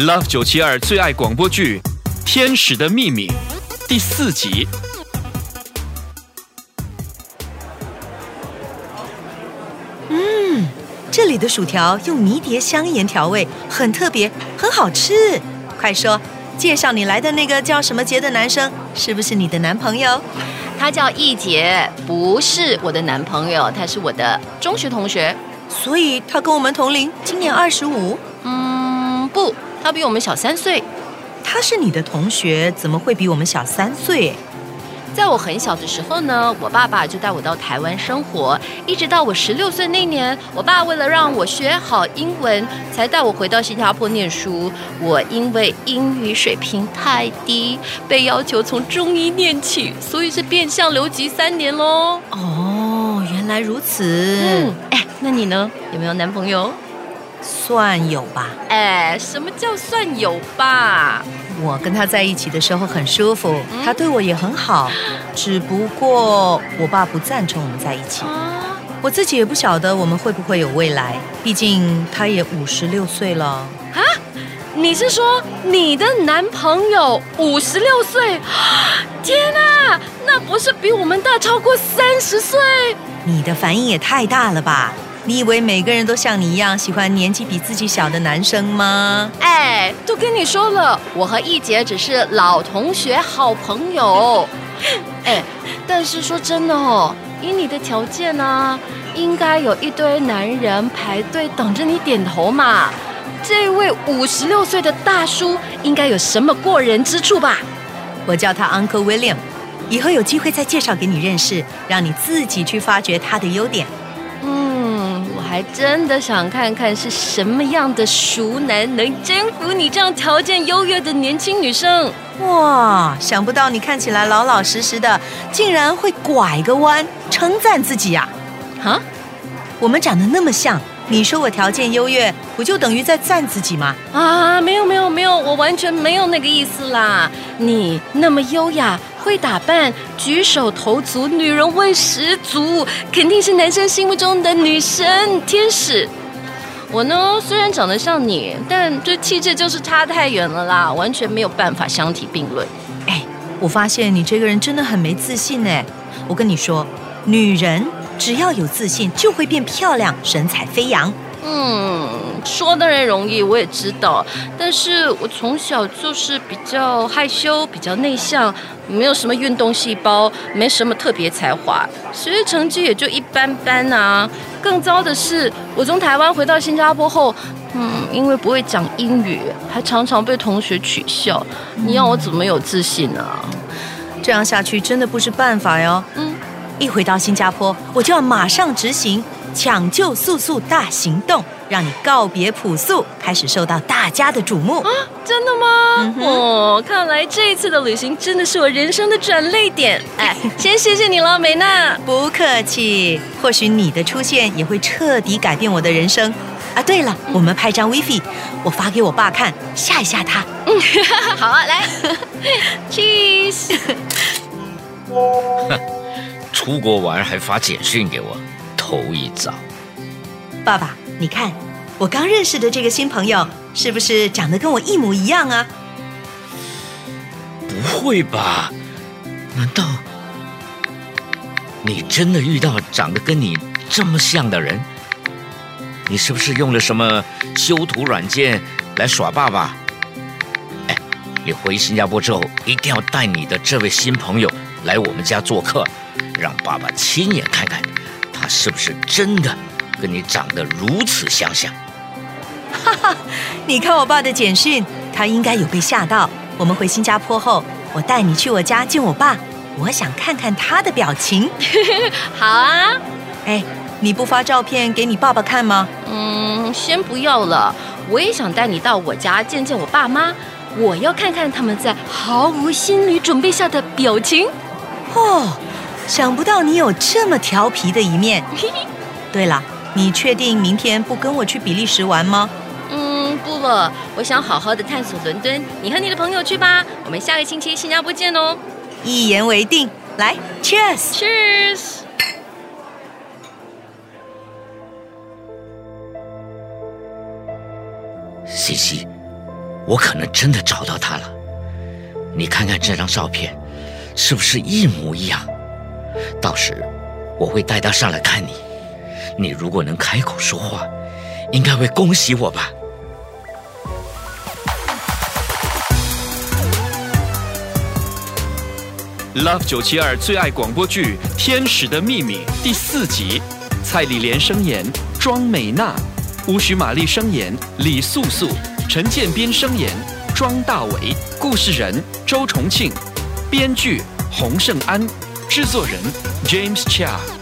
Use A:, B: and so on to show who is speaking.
A: Love 九七二最爱广播剧《天使的秘密》第四集。
B: 嗯这里的薯条用迷迭香盐调味，很特别，很好吃。快说，介绍你来的那个叫什么杰的男生，是不是你的男朋友？
C: 他叫易杰，不是我的男朋友，他是我的中学同学。
B: 所以他跟我们同龄，今年二十五。
C: 他比我们小三岁。
B: 他是你的同学，怎么会比我们小三岁？
C: 在我很小的时候呢，我爸爸就带我到台湾生活，一直到我十六岁那年，我爸为了让我学好英文，才带我回到新加坡念书。我因为英语水平太低，被要求从中医念起，所以是变相留级三年喽。
B: 哦，原来如此。
C: 嗯，哎，那你呢？有没有男朋友？
B: 算有吧。
C: 哎，什么叫算有吧？
B: 我跟他在一起的时候很舒服，他对我也很好，只不过我爸不赞成我们在一起。我自己也不晓得我们会不会有未来，毕竟他也五十六岁了。啊？
C: 你是说你的男朋友五十六岁？天哪，那不是比我们大超过三十岁？
B: 你的反应也太大了吧？你以为每个人都像你一样喜欢年纪比自己小的男生吗？
C: 哎，都跟你说了，我和易姐只是老同学、好朋友。哎，但是说真的哦，以你的条件呢，应该有一堆男人排队等着你点头嘛。这位五十六岁的大叔应该有什么过人之处吧？
B: 我叫他 Uncle William，以后有机会再介绍给你认识，让你自己去发掘他的优点。
C: 还真的想看看是什么样的熟男能征服你这样条件优越的年轻女生
B: 哇！想不到你看起来老老实实的，竟然会拐个弯称赞自己呀！哈，我们长得那么像，你说我条件优越，不就等于在赞自己吗？
C: 啊，没有没有没有，我完全没有那个意思啦！你那么优雅。会打扮，举手投足，女人味十足，肯定是男生心目中的女神天使。我呢，虽然长得像你，但这气质就是差太远了啦，完全没有办法相提并论。
B: 哎，我发现你这个人真的很没自信哎。我跟你说，女人只要有自信，就会变漂亮，神采飞扬。
C: 嗯，说当然容易，我也知道。但是我从小就是比较害羞，比较内向，没有什么运动细胞，没什么特别才华，学习成绩也就一般般啊。更糟的是，我从台湾回到新加坡后，嗯，因为不会讲英语，还常常被同学取笑。你让我怎么有自信啊？
B: 这样下去真的不是办法哟。嗯，一回到新加坡，我就要马上执行。抢救素素大行动，让你告别朴素，开始受到大家的瞩目啊！
C: 真的吗？哦，看来这一次的旅行真的是我人生的转泪点。哎，先谢谢你了，美娜。
B: 不客气。或许你的出现也会彻底改变我的人生。啊，对了，我们拍张 WiFi，我发给我爸看，吓一吓他。嗯，
C: 好啊，来，Cheese。
D: 出国玩还发简讯给我。头一遭，
B: 爸爸，你看我刚认识的这个新朋友，是不是长得跟我一模一样啊？
D: 不会吧？难道你真的遇到长得跟你这么像的人？你是不是用了什么修图软件来耍爸爸？哎，你回新加坡之后，一定要带你的这位新朋友来我们家做客，让爸爸亲眼看看。他是不是真的跟你长得如此相像？
B: 哈哈，你看我爸的简讯，他应该有被吓到。我们回新加坡后，我带你去我家见我爸，我想看看他的表情。
C: 好啊，
B: 哎，你不发照片给你爸爸看吗？
C: 嗯，先不要了。我也想带你到我家见见我爸妈，我要看看他们在毫无心理准备下的表情。
B: 哦。想不到你有这么调皮的一面。对了，你确定明天不跟我去比利时玩吗？
C: 嗯，不了，我想好好的探索伦敦。你和你的朋友去吧，我们下个星期新加坡见哦。
B: 一言为定，来
C: ，Cheers，Cheers。
D: 西西，我可能真的找到他了。你看看这张照片，是不是一模一样？到时我会带他上来看你。你如果能开口说话，应该会恭喜我吧。
A: Love 九七二最爱广播剧《天使的秘密》第四集，蔡丽莲声演庄美娜，巫许玛丽声演李素素，陈建斌声演庄大伟，故事人周重庆，编剧洪胜安，制作人 James Chia。